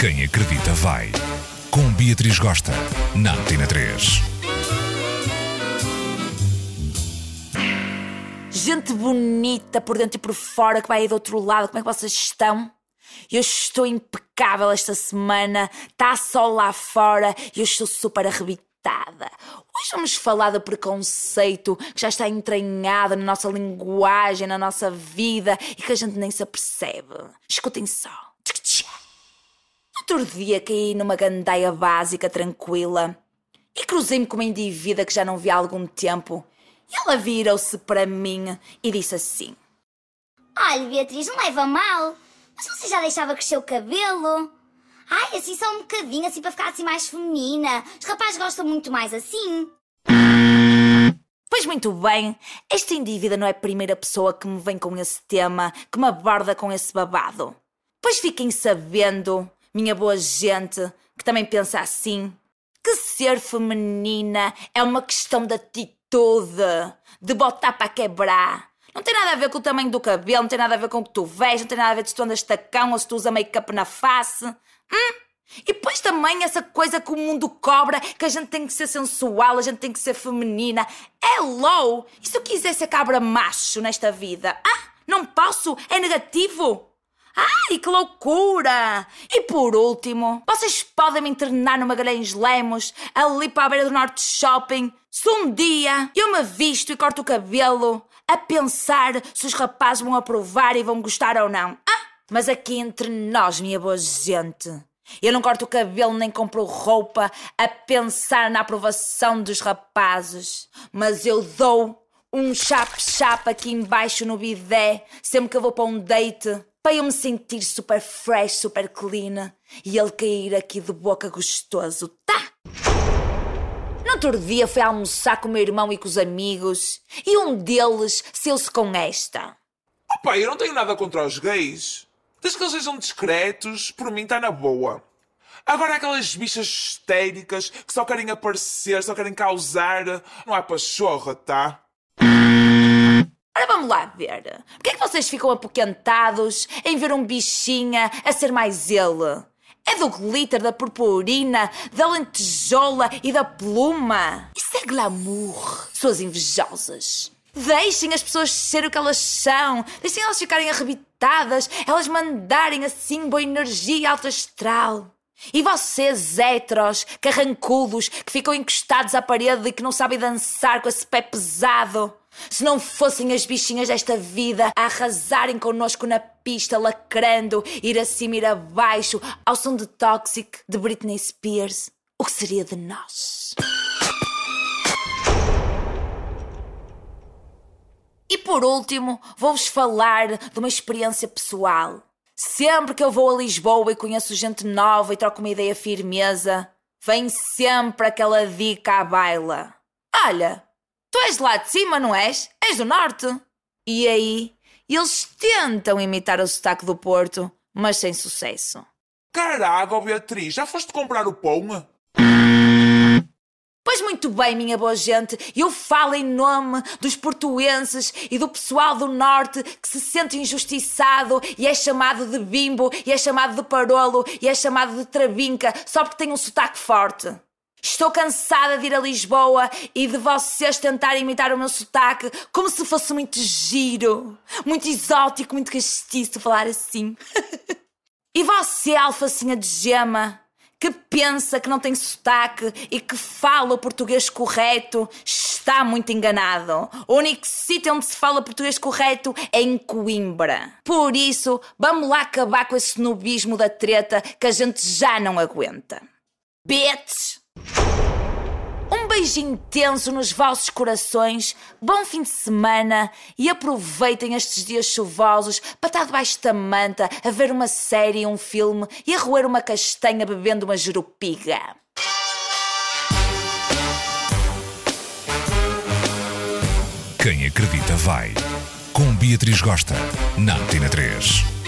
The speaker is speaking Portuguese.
Quem acredita vai. Com Beatriz Gosta, na Antena 3. Gente bonita por dentro e por fora que vai aí do outro lado, como é que vocês estão? Eu estou impecável esta semana, está sol lá fora e eu estou super arrebitada. Hoje vamos falar do preconceito que já está entranhado na nossa linguagem, na nossa vida e que a gente nem se apercebe. Escutem só. Outro dia caí numa gandaia básica tranquila e cruzei-me com uma indivídua que já não vi há algum tempo. E ela virou-se para mim e disse assim: Olha, Beatriz, não leva mal. Mas você já deixava crescer o cabelo? Ai, assim só um bocadinho, assim para ficar assim mais feminina. Os rapazes gostam muito mais assim. Pois muito bem, esta indivídua não é a primeira pessoa que me vem com esse tema, que me aborda com esse babado. Pois fiquem sabendo, minha boa gente, que também pensa assim, que ser feminina é uma questão de atitude, de botar para quebrar. Não tem nada a ver com o tamanho do cabelo, não tem nada a ver com o que tu vês, não tem nada a ver se tu andas tacão ou se tu usa make-up na face. Hum? E depois também essa coisa que o mundo cobra, que a gente tem que ser sensual, a gente tem que ser feminina. Hello! E se eu quiser ser cabra macho nesta vida? Ah, não posso? É negativo? Ai, que loucura! E por último, vocês podem me internar no Magalhães Lemos, ali para a beira do Norte Shopping, se um dia eu me visto e corto o cabelo, a pensar se os rapazes vão aprovar e vão gostar ou não. Ah, mas aqui entre nós, minha boa gente, eu não corto o cabelo nem compro roupa a pensar na aprovação dos rapazes, mas eu dou um chap-chap aqui embaixo no bidé sempre que eu vou para um date para eu me sentir super fresh, super clean e ele cair aqui de boca gostoso, tá? No outro dia fui almoçar com o meu irmão e com os amigos e um deles saiu-se com esta. Opa, eu não tenho nada contra os gays. Desde que eles sejam discretos, por mim está na boa. Agora aquelas bichas histéricas que só querem aparecer, só querem causar, não é pachorra, tá? Vamos lá ver. Porquê é que vocês ficam apoquentados em ver um bichinha a ser mais ele? É do glitter, da purpurina, da lentejola e da pluma. Isso é glamour, suas invejosas. Deixem as pessoas ser o que elas são. Deixem elas ficarem arrebitadas, elas mandarem assim boa energia alta astral. E vocês, héteros, carrancudos, que ficam encostados à parede e que não sabem dançar com esse pé pesado. Se não fossem as bichinhas desta vida a arrasarem connosco na pista, lacrando, ir acima, ir abaixo, ao som de Toxic de Britney Spears, o que seria de nós? E por último, vou-vos falar de uma experiência pessoal. Sempre que eu vou a Lisboa e conheço gente nova e troco uma ideia firmeza, vem sempre aquela dica à baila. Olha, tu és lá de cima, não és? És do norte. E aí, eles tentam imitar o sotaque do Porto, mas sem sucesso. Caraca, Beatriz, já foste comprar o pão? Pois muito bem, minha boa gente, eu falo em nome dos portuenses e do pessoal do Norte que se sente injustiçado e é chamado de bimbo, e é chamado de parolo, e é chamado de trabinca só porque tem um sotaque forte. Estou cansada de ir a Lisboa e de vocês tentarem imitar o meu sotaque como se fosse muito giro, muito exótico, muito castiço falar assim. e você, alfacinha de gema, que pensa que não tem sotaque e que fala o português correto está muito enganado. O único sítio onde se fala português correto é em Coimbra. Por isso, vamos lá acabar com esse snobismo da treta que a gente já não aguenta. Bitch! Um beijo intenso nos vossos corações, bom fim de semana e aproveitem estes dias chuvosos para estar debaixo da manta a ver uma série, um filme e a roer uma castanha bebendo uma jerupiga. Quem acredita vai. Com Beatriz Gosta, na Antena 3.